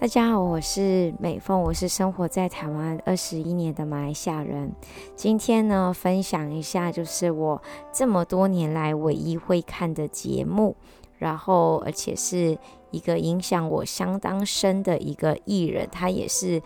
大家好，我是美凤，我是生活在台湾二十一年的马来西亚人。今天呢，分享一下就是我这么多年来唯一会看的节目，然后而且是一个影响我相当深的一个艺人，他也是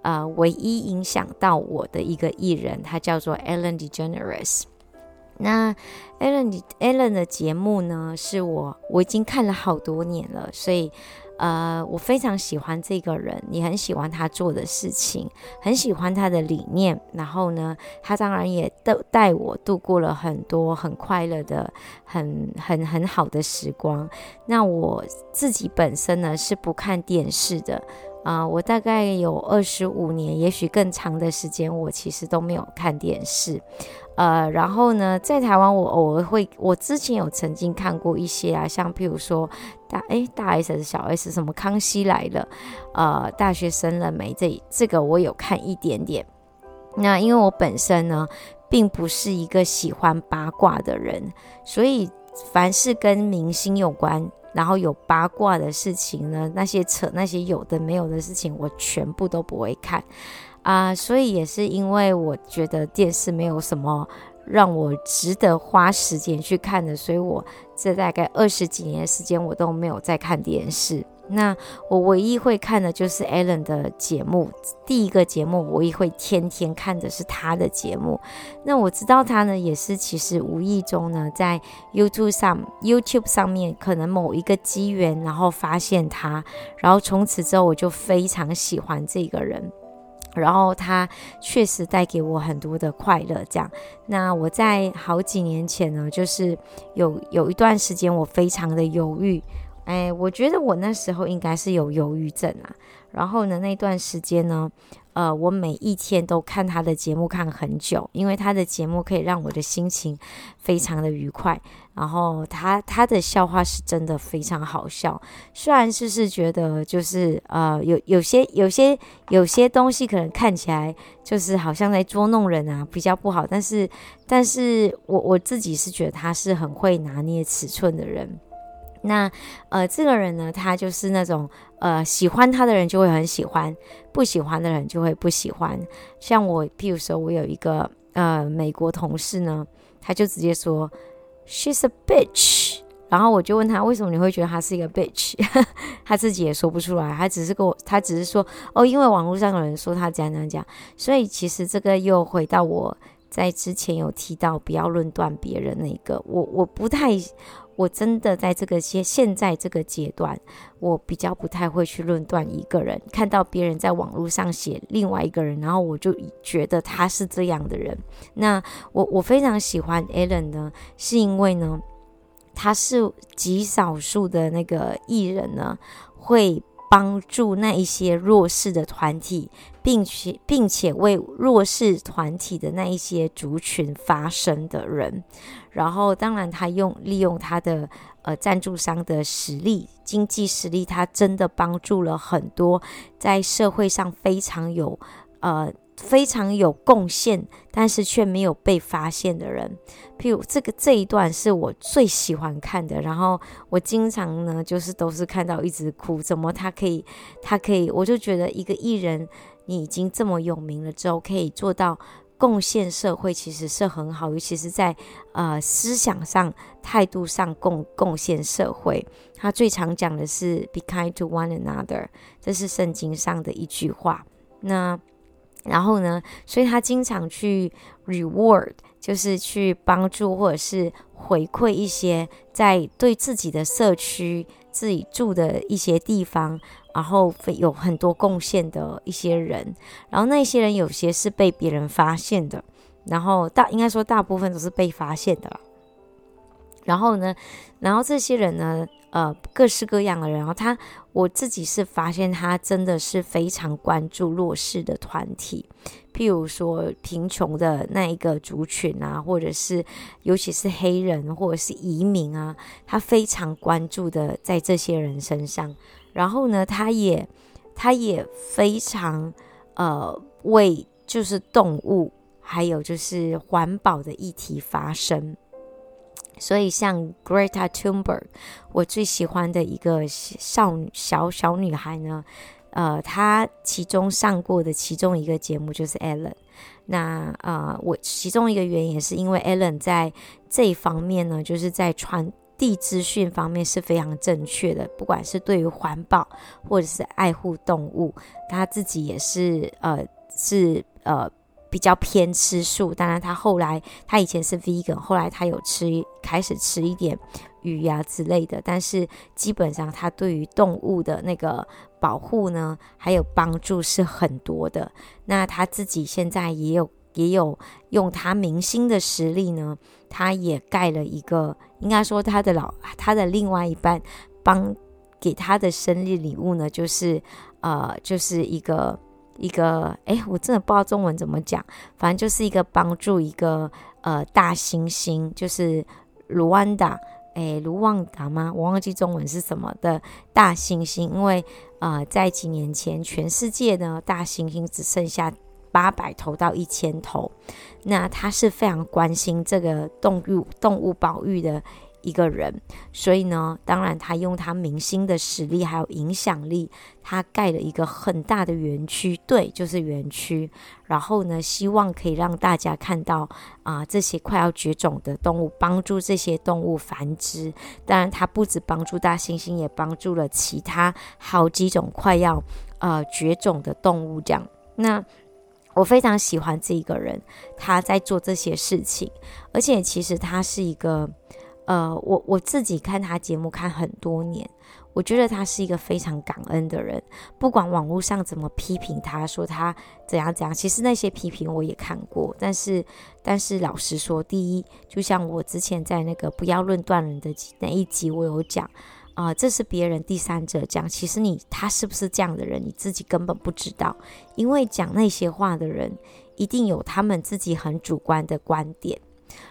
呃唯一影响到我的一个艺人，他叫做 Ellen DeGeneres。那 Ellen Ellen 的节目呢，是我我已经看了好多年了，所以。呃，我非常喜欢这个人，你很喜欢他做的事情，很喜欢他的理念。然后呢，他当然也带带我度过了很多很快乐的、很很很好的时光。那我自己本身呢，是不看电视的。啊、我大概有二十五年，也许更长的时间，我其实都没有看电视。呃，然后呢，在台湾，我偶尔会，我之前有曾经看过一些啊，像譬如说大诶大 S 还是小 S 什么康熙来了，呃，大学生了没？这这个我有看一点点。那因为我本身呢，并不是一个喜欢八卦的人，所以凡是跟明星有关。然后有八卦的事情呢，那些扯那些有的没有的事情，我全部都不会看啊、所以也是因为我觉得电视没有什么让我值得花时间去看的，所以我这大概二十几年的时间我都没有在看电视。那我唯一会看的就是 Alan 的节目，第一个节目我也会天天看的是他的节目。那我知道他呢，也是其实无意中呢，在 YouTube 上 YouTube 上面可能某一个机缘，然后发现他，然后从此之后我就非常喜欢这个人，然后它确实带给我很多的快乐。这样，那我在好几年前呢，就是有有一段时间我非常的犹豫。哎，我觉得我那时候应该是有忧郁症啊。然后呢，那段时间呢，呃，我每一天都看他的节目看很久，因为他的节目可以让我的心情非常的愉快。然后他他的笑话是真的非常好笑，虽然是是觉得就是呃有有些有些有些东西可能看起来就是好像在捉弄人啊，比较不好。但是但是我我自己是觉得他是很会拿捏尺寸的人。那呃，这个人呢，他就是那种呃，喜欢他的人就会很喜欢，不喜欢的人就会不喜欢。像我，譬如说，我有一个呃美国同事呢，他就直接说 “She's a bitch”，然后我就问他为什么你会觉得他是一个 bitch，他自己也说不出来，他只是跟我，他只是说哦，因为网络上有人说他怎样怎样讲，所以其实这个又回到我在之前有提到不要论断别人那个，我我不太。我真的在这个现现在这个阶段，我比较不太会去论断一个人。看到别人在网络上写另外一个人，然后我就觉得他是这样的人。那我我非常喜欢 Ellen 呢，是因为呢，他是极少数的那个艺人呢，会帮助那一些弱势的团体，并且并且为弱势团体的那一些族群发声的人。然后，当然，他用利用他的呃赞助商的实力、经济实力，他真的帮助了很多在社会上非常有呃非常有贡献，但是却没有被发现的人。譬如这个这一段是我最喜欢看的，然后我经常呢就是都是看到一直哭。怎么他可以？他可以？我就觉得一个艺人，你已经这么有名了之后，可以做到。贡献社会其实是很好，尤其是在呃思想上、态度上贡贡献社会。他最常讲的是 “be kind to one another”，这是圣经上的一句话。那然后呢，所以他经常去 reward，就是去帮助或者是回馈一些在对自己的社区、自己住的一些地方。然后有很多贡献的一些人，然后那些人有些是被别人发现的，然后大应该说大部分都是被发现的。然后呢，然后这些人呢，呃，各式各样的人，然后他我自己是发现他真的是非常关注弱势的团体，譬如说贫穷的那一个族群啊，或者是尤其是黑人或者是移民啊，他非常关注的在这些人身上。然后呢，他也，他也非常，呃，为就是动物，还有就是环保的议题发声。所以像 Greta Thunberg，我最喜欢的一个少小小女孩呢，呃，她其中上过的其中一个节目就是 Ellen。那呃，我其中一个原因也是因为 Ellen 在这一方面呢，就是在传递资讯方面是非常正确的，不管是对于环保或者是爱护动物，他自己也是呃是呃。比较偏吃素，当然他后来他以前是 vegan，后来他有吃开始吃一点鱼呀、之类的，但是基本上他对于动物的那个保护呢，还有帮助是很多的。那他自己现在也有也有用他明星的实力呢，他也盖了一个，应该说他的老他的另外一半帮给他的生日礼物呢，就是呃就是一个。一个哎，我真的不知道中文怎么讲，反正就是一个帮助一个呃大猩猩，就是卢旺达，哎，卢旺达吗？我忘记中文是什么的大猩猩，因为呃在几年前，全世界呢大猩猩只剩下八百头到一千头，那他是非常关心这个动物动物保育的。一个人，所以呢，当然他用他明星的实力还有影响力，他盖了一个很大的园区，对，就是园区。然后呢，希望可以让大家看到啊、这些快要绝种的动物，帮助这些动物繁殖。当然，他不止帮助大猩猩，也帮助了其他好几种快要呃绝种的动物。这样，那我非常喜欢这一个人，他在做这些事情，而且其实他是一个。呃，我我自己看他节目看很多年，我觉得他是一个非常感恩的人。不管网络上怎么批评他，说他怎样怎样，其实那些批评我也看过。但是，但是老实说，第一，就像我之前在那个不要论断人的那一集，我有讲啊、这是别人第三者讲，其实你他是不是这样的人，你自己根本不知道，因为讲那些话的人一定有他们自己很主观的观点。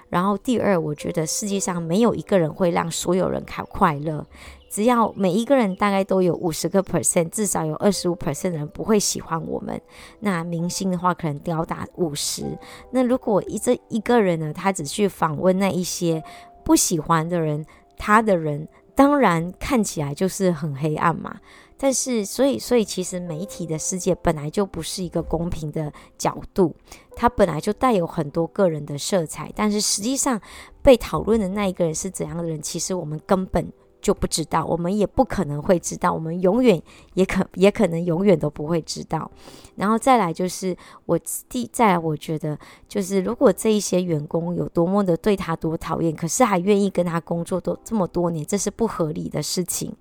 然后第二，我觉得世界上没有一个人会让所有人开快乐。只要每一个人大概都有五十个 percent，至少有二十五 percent 的人不会喜欢我们。那明星的话，可能高达五十。那如果一这一个人呢，他只去访问那一些不喜欢的人，他的人当然看起来就是很黑暗嘛。但是，所以，所以，其实媒体的世界本来就不是一个公平的角度，它本来就带有很多个人的色彩。但是，实际上被讨论的那一个人是怎样的人，其实我们根本。就不知道，我们也不可能会知道，我们永远也可也可能永远都不会知道。然后再来就是我第再来，我觉得就是如果这一些员工有多么的对他多讨厌，可是还愿意跟他工作都这么多年，这是不合理的事情。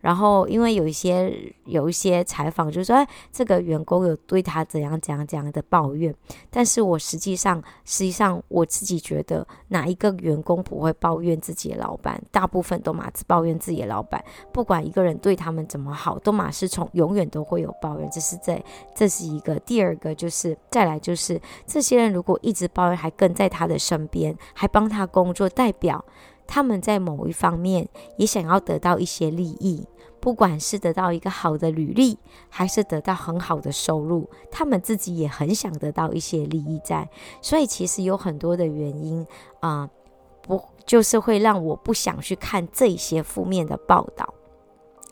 然后因为有一些有一些采访就是说，哎，这个员工有对他怎样怎样怎样的抱怨，但是我实际上实际上我自己觉得哪一个员工不会抱怨自己的老板？大部分都马自抱抱怨。自己的老板，不管一个人对他们怎么好，都马是从永远都会有抱怨。这是在，这是一个。第二个就是再来就是，这些人如果一直抱怨，还跟在他的身边，还帮他工作，代表他们在某一方面也想要得到一些利益，不管是得到一个好的履历，还是得到很好的收入，他们自己也很想得到一些利益在。所以其实有很多的原因啊。不，就是会让我不想去看这些负面的报道，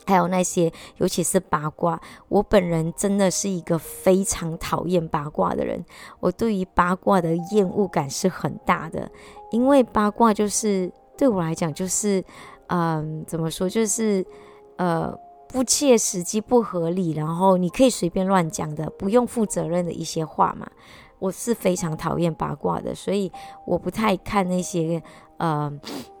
还有那些，尤其是八卦。我本人真的是一个非常讨厌八卦的人，我对于八卦的厌恶感是很大的，因为八卦就是对我来讲就是，嗯、怎么说，就是呃不切实际、不合理，然后你可以随便乱讲的，不用负责任的一些话嘛。我是非常讨厌八卦的，所以我不太看那些呃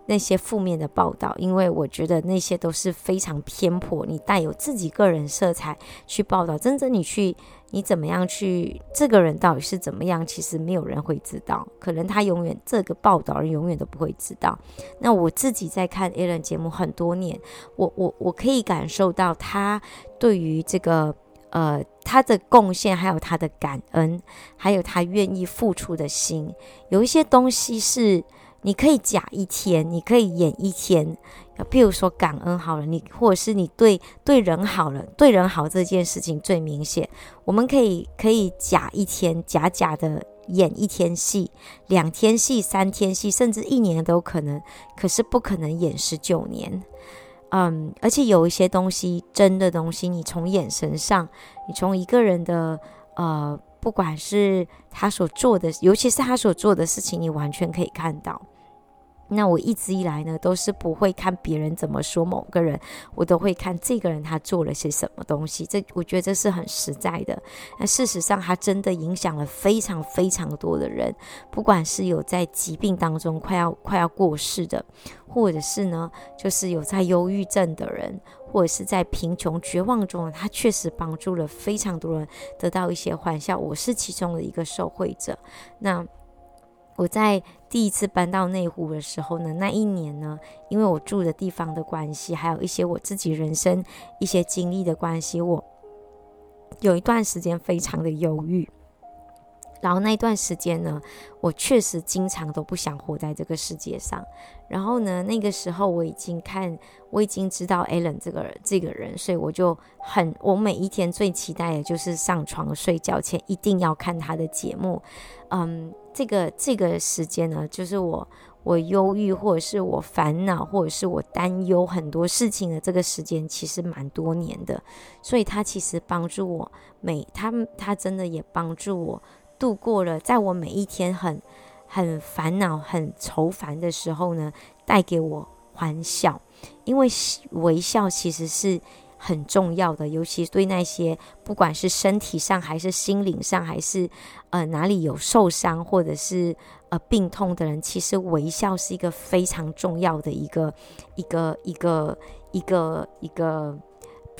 那些负面的报道，因为我觉得那些都是非常偏颇，你带有自己个人色彩去报道，真正你去你怎么样去这个人到底是怎么样，其实没有人会知道，可能他永远这个报道人永远都不会知道。那我自己在看 A 伦节目很多年，我我我可以感受到他对于这个。呃，他的贡献，还有他的感恩，还有他愿意付出的心，有一些东西是你可以假一天，你可以演一天。譬如说感恩好了，你或者是你对对人好了，对人好这件事情最明显。我们可以可以假一天，假假的演一天戏，两天戏，三天戏，甚至一年都可能，可是不可能演十九年。嗯，而且有一些东西，真的东西，你从眼神上，你从一个人的呃，不管是他所做的，尤其是他所做的事情，你完全可以看到。那我一直以来呢，都是不会看别人怎么说某个人，我都会看这个人他做了些什么东西。这我觉得这是很实在的。那事实上，他真的影响了非常非常多的人，不管是有在疾病当中快要快要过世的，或者是呢，就是有在忧郁症的人，或者是在贫穷绝望中，他确实帮助了非常多人得到一些欢笑。我是其中的一个受惠者。那。我在第一次搬到内湖的时候呢，那一年呢，因为我住的地方的关系，还有一些我自己人生一些经历的关系，我有一段时间非常的忧郁。然后那段时间呢，我确实经常都不想活在这个世界上。然后呢，那个时候我已经看，我已经知道 Alan 这个，这个人，所以我就很，我每一天最期待的就是上床睡觉前一定要看他的节目。嗯，这个这个时间呢，就是我我忧郁或者是我烦恼或者是我担忧很多事情的这个时间，其实蛮多年的。所以他其实帮助我，每他他真的也帮助我。度过了，在我每一天很很烦恼、很愁烦的时候呢，带给我欢笑，因为微笑其实是很重要的，尤其对那些不管是身体上还是心灵上，还是呃哪里有受伤或者是呃病痛的人，其实微笑是一个非常重要的一个一个一个一个一个。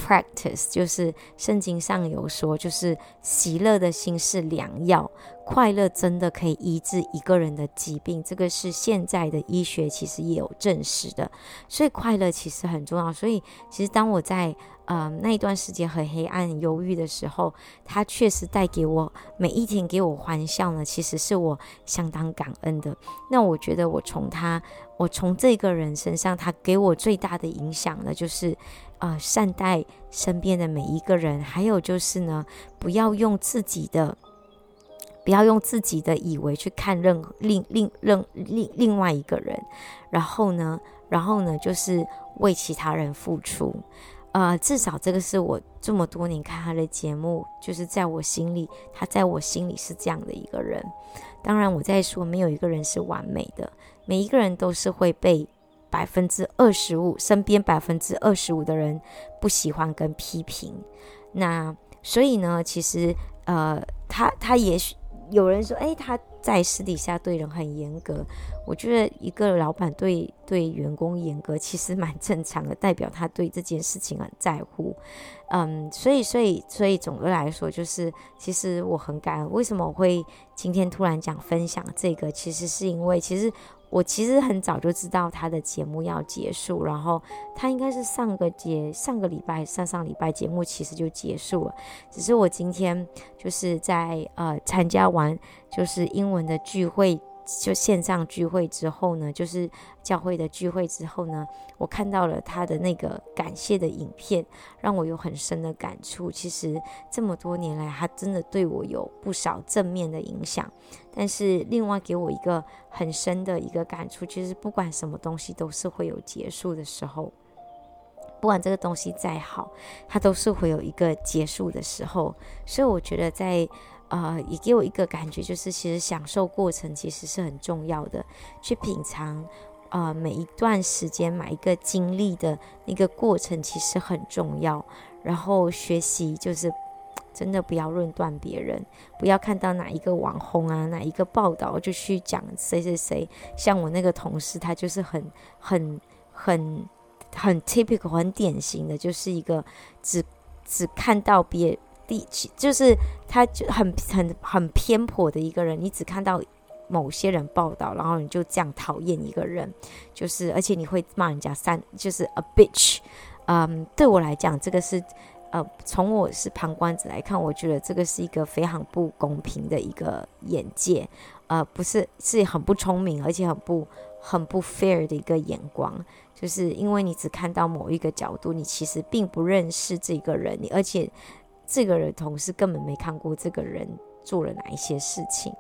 Practice 就是圣经上有说，就是喜乐的心是良药，快乐真的可以医治一个人的疾病，这个是现在的医学其实也有证实的，所以快乐其实很重要。所以其实当我在呃那一段时间很黑暗、忧郁的时候，它确实带给我每一天给我欢笑呢，其实是我相当感恩的。那我觉得我从他，我从这个人身上，他给我最大的影响呢，就是。呃，善待身边的每一个人，还有就是呢，不要用自己的，不要用自己的以为去看任另另另另另外一个人，然后呢，然后呢，就是为其他人付出。呃，至少这个是我这么多年看他的节目，就是在我心里，他在我心里是这样的一个人。当然，我在说没有一个人是完美的，每一个人都是会被。百分之二十五，身边百分之二十五的人不喜欢跟批评，那所以呢，其实呃，他他也许有人说，诶，他在私底下对人很严格。我觉得一个老板对对员工严格，其实蛮正常的，代表他对这件事情很在乎。嗯，所以所以所以总的来说，就是其实我很感恩。为什么我会今天突然讲分享这个？其实是因为其实。我其实很早就知道他的节目要结束，然后他应该是上个节上个礼拜上上礼拜节目其实就结束了，只是我今天就是在呃参加完就是英文的聚会。就线上聚会之后呢，就是教会的聚会之后呢，我看到了他的那个感谢的影片，让我有很深的感触。其实这么多年来，他真的对我有不少正面的影响。但是另外给我一个很深的一个感触，其实不管什么东西都是会有结束的时候，不管这个东西再好，它都是会有一个结束的时候。所以我觉得在。呃，也给我一个感觉，就是其实享受过程其实是很重要的，去品尝，呃，每一段时间每一个经历的那个过程其实很重要。然后学习就是真的不要论断别人，不要看到哪一个网红啊，哪一个报道就去讲谁谁谁。像我那个同事，他就是很很很很 typical 很典型的，就是一个只只看到别。就是他就很很很偏颇的一个人，你只看到某些人报道，然后你就这样讨厌一个人，就是而且你会骂人家三，就是 a bitch。嗯，对我来讲，这个是呃，从我是旁观者来看，我觉得这个是一个非常不公平的一个眼界，呃，不是是很不聪明，而且很不很不 fair 的一个眼光，就是因为你只看到某一个角度，你其实并不认识这个人，你而且。这个人同事根本没看过这个人做了哪一些事情，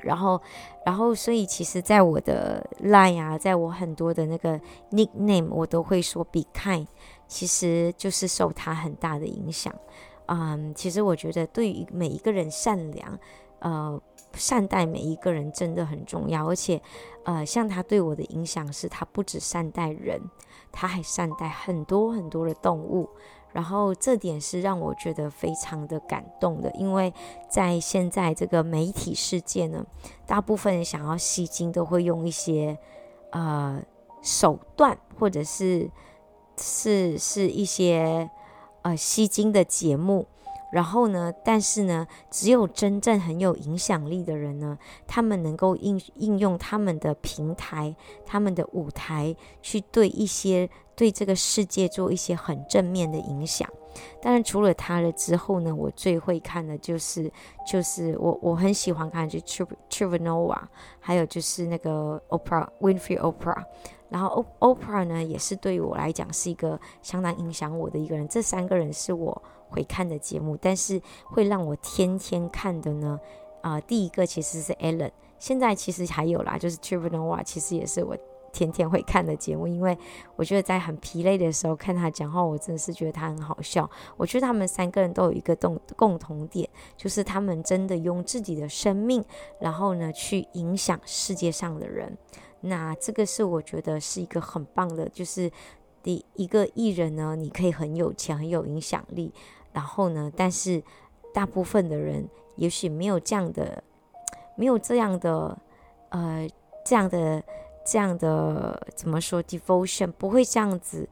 然后，然后，所以其实，在我的 line 啊，在我很多的那个 nickname，我都会说 “be kind”，其实就是受他很大的影响。嗯，其实我觉得对于每一个人善良，呃，善待每一个人真的很重要。而且，呃，像他对我的影响是，他不止善待人，他还善待很多很多的动物。然后这点是让我觉得非常的感动的，因为在现在这个媒体世界呢，大部分人想要吸金都会用一些呃手段，或者是是是一些呃吸金的节目。然后呢，但是呢，只有真正很有影响力的人呢，他们能够应应用他们的平台、他们的舞台，去对一些对这个世界做一些很正面的影响。当然，除了他了之后呢，我最会看的就是就是我我很喜欢看就 Trevor Noah，还有就是那个 opra Winfrey Oprah。然后 opra 呢，也是对于我来讲是一个相当影响我的一个人。这三个人是我会看的节目，但是会让我天天看的呢，啊、第一个其实是 Ellen，现在其实还有啦，就是 Trevor Noah，其实也是我天天会看的节目，因为我觉得在很疲累的时候看他讲话，我真的是觉得他很好笑。我觉得他们三个人都有一个共共同点，就是他们真的用自己的生命，然后呢去影响世界上的人。那这个是我觉得是一个很棒的，就是第一个艺人呢，你可以很有钱，很有影响力，然后呢，但是大部分的人也许没有这样的，没有这样的，呃，这样的，这样的怎么说？devotion 不会这样子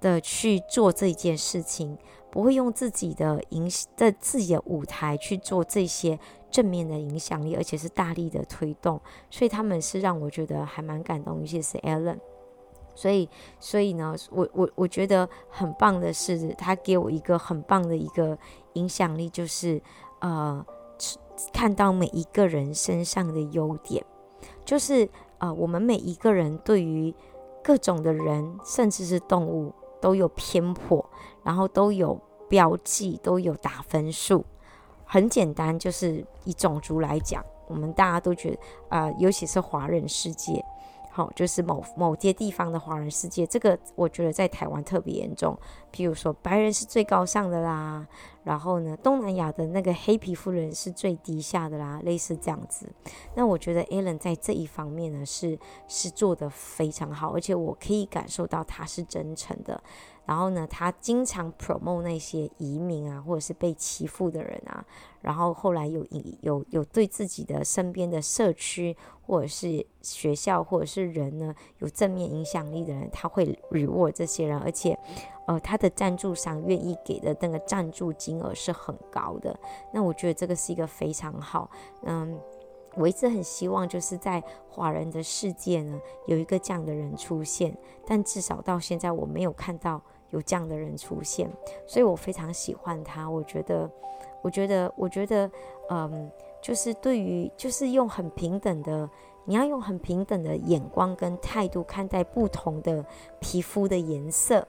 的去做这件事情，不会用自己的影的自己的舞台去做这些。正面的影响力，而且是大力的推动，所以他们是让我觉得还蛮感动。尤其是 Ellen，所以，所以呢，我我我觉得很棒的是，他给我一个很棒的一个影响力，就是呃，看到每一个人身上的优点，就是啊，我们每一个人对于各种的人，甚至是动物，都有偏颇，然后都有标记，都有打分数。很简单，就是以种族来讲，我们大家都觉得，啊，尤其是华人世界，好，就是某某些地方的华人世界，这个我觉得在台湾特别严重。譬如说，白人是最高尚的啦，然后呢，东南亚的那个黑皮肤人是最低下的啦，类似这样子。那我觉得 Ellen 在这一方面呢，是是做得非常好，而且我可以感受到他是真诚的。然后呢，他经常 promote 那些移民啊，或者是被欺负的人啊。然后后来有有有对自己的身边的社区，或者是学校，或者是人呢，有正面影响力的人，他会 reward 这些人，而且，呃，他的赞助商愿意给的那个赞助金额是很高的。那我觉得这个是一个非常好。嗯，我一直很希望就是在华人的世界呢，有一个这样的人出现，但至少到现在我没有看到。有这样的人出现，所以我非常喜欢他。我觉得，我觉得，我觉得，嗯，就是对于，就是用很平等的，你要用很平等的眼光跟态度看待不同的皮肤的颜色，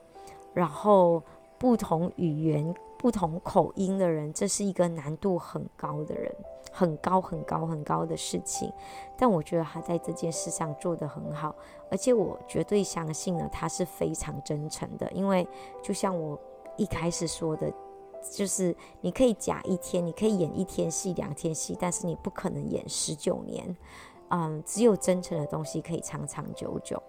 然后不同语言、不同口音的人，这是一个难度很高的人。很高很高很高的事情，但我觉得他在这件事上做得很好，而且我绝对相信呢，他是非常真诚的。因为就像我一开始说的，就是你可以假一天，你可以演一天戏、两天戏，但是你不可能演十九年。嗯，只有真诚的东西可以长长久久。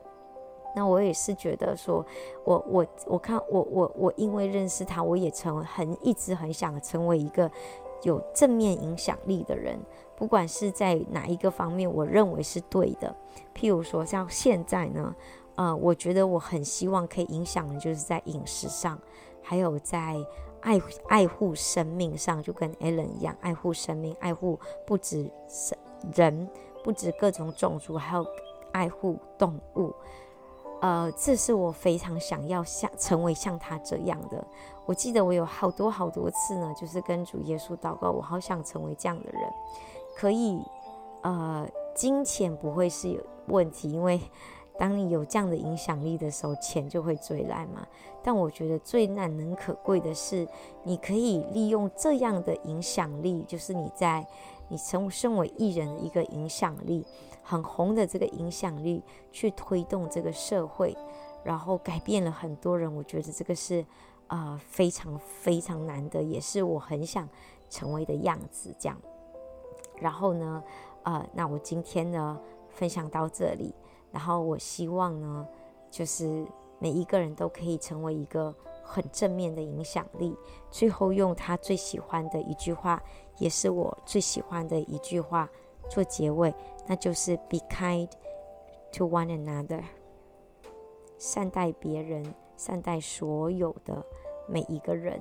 那我也是觉得说，我我我看我我我因为认识他，我也成为很一直很想成为一个。有正面影响力的人，不管是在哪一个方面，我认为是对的。譬如说，像现在呢，呃，我觉得我很希望可以影响的，就是在饮食上，还有在爱爱护生命上，就跟 Ellen 一样，爱护生命，爱护不止人，不止各种种族，还有爱护动物。呃，这是我非常想要像成为像他这样的。我记得我有好多好多次呢，就是跟主耶稣祷告，我好想成为这样的人。可以，呃，金钱不会是有问题，因为当你有这样的影响力的时候，钱就会追来嘛。但我觉得最难能可贵的是，你可以利用这样的影响力，就是你在你成身为艺人的一个影响力，很红的这个影响力，去推动这个社会，然后改变了很多人。我觉得这个是啊、呃、非常非常难得，也是我很想成为的样子。这样，然后呢，呃，那我今天呢分享到这里，然后我希望呢，就是每一个人都可以成为一个。很正面的影响力。最后用他最喜欢的一句话，也是我最喜欢的一句话做结尾，那就是 “Be kind to one another”，善待别人，善待所有的每一个人。